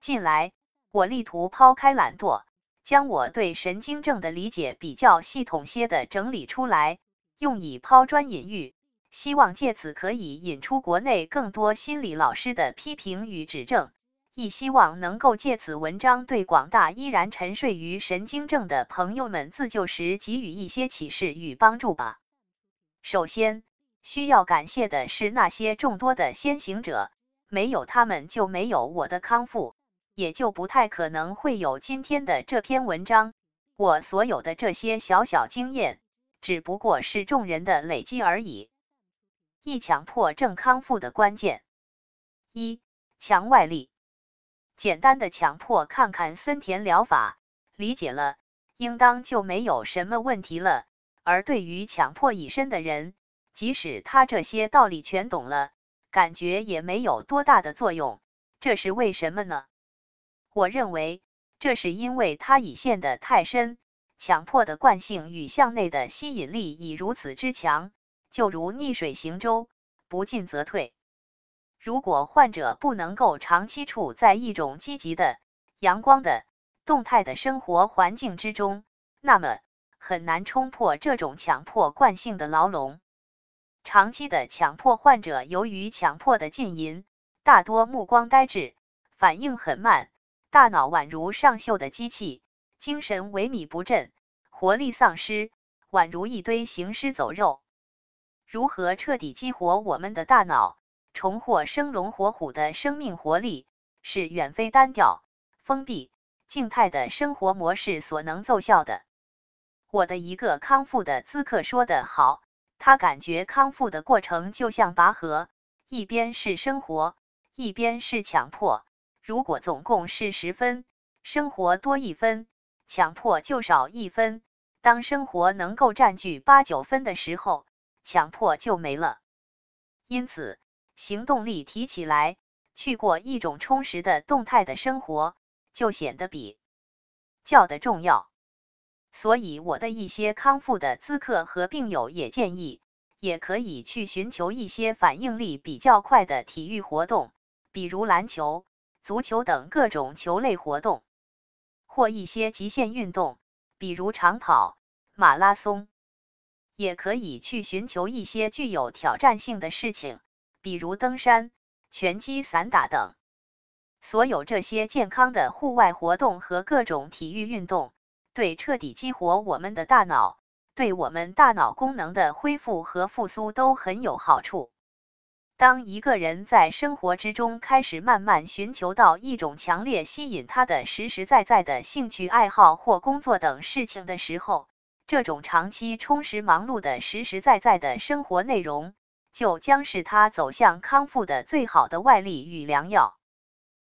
近来，我力图抛开懒惰，将我对神经症的理解比较系统些的整理出来，用以抛砖引玉，希望借此可以引出国内更多心理老师的批评与指正，亦希望能够借此文章对广大依然沉睡于神经症的朋友们自救时给予一些启示与帮助吧。首先，需要感谢的是那些众多的先行者，没有他们就没有我的康复，也就不太可能会有今天的这篇文章。我所有的这些小小经验，只不过是众人的累积而已。一强迫症康复的关键：一强外力。简单的强迫看看森田疗法，理解了，应当就没有什么问题了。而对于强迫已深的人，即使他这些道理全懂了，感觉也没有多大的作用。这是为什么呢？我认为，这是因为他已陷得太深，强迫的惯性与向内的吸引力已如此之强，就如逆水行舟，不进则退。如果患者不能够长期处在一种积极的、阳光的、动态的生活环境之中，那么很难冲破这种强迫惯性的牢笼。长期的强迫患者，由于强迫的浸淫，大多目光呆滞，反应很慢，大脑宛如上锈的机器，精神萎靡不振，活力丧失，宛如一堆行尸走肉。如何彻底激活我们的大脑，重获生龙活虎的生命活力，是远非单调、封闭、静态的生活模式所能奏效的。我的一个康复的咨客说得好。他感觉康复的过程就像拔河，一边是生活，一边是强迫。如果总共是十分，生活多一分，强迫就少一分。当生活能够占据八九分的时候，强迫就没了。因此，行动力提起来，去过一种充实的动态的生活，就显得比较的重要。所以，我的一些康复的咨客和病友也建议，也可以去寻求一些反应力比较快的体育活动，比如篮球、足球等各种球类活动，或一些极限运动，比如长跑、马拉松。也可以去寻求一些具有挑战性的事情，比如登山、拳击、散打等。所有这些健康的户外活动和各种体育运动。对彻底激活我们的大脑，对我们大脑功能的恢复和复苏都很有好处。当一个人在生活之中开始慢慢寻求到一种强烈吸引他的实实在在的兴趣爱好或工作等事情的时候，这种长期充实忙碌的实实在在的生活内容，就将是他走向康复的最好的外力与良药。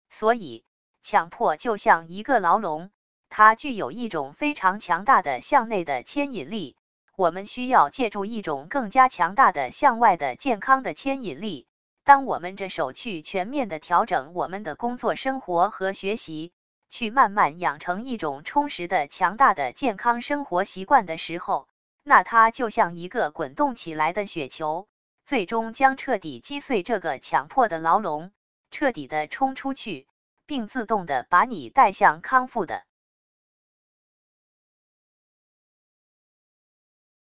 所以，强迫就像一个牢笼。它具有一种非常强大的向内的牵引力，我们需要借助一种更加强大的向外的健康的牵引力。当我们着手去全面的调整我们的工作、生活和学习，去慢慢养成一种充实的、强大的健康生活习惯的时候，那它就像一个滚动起来的雪球，最终将彻底击碎这个强迫的牢笼，彻底的冲出去，并自动的把你带向康复的。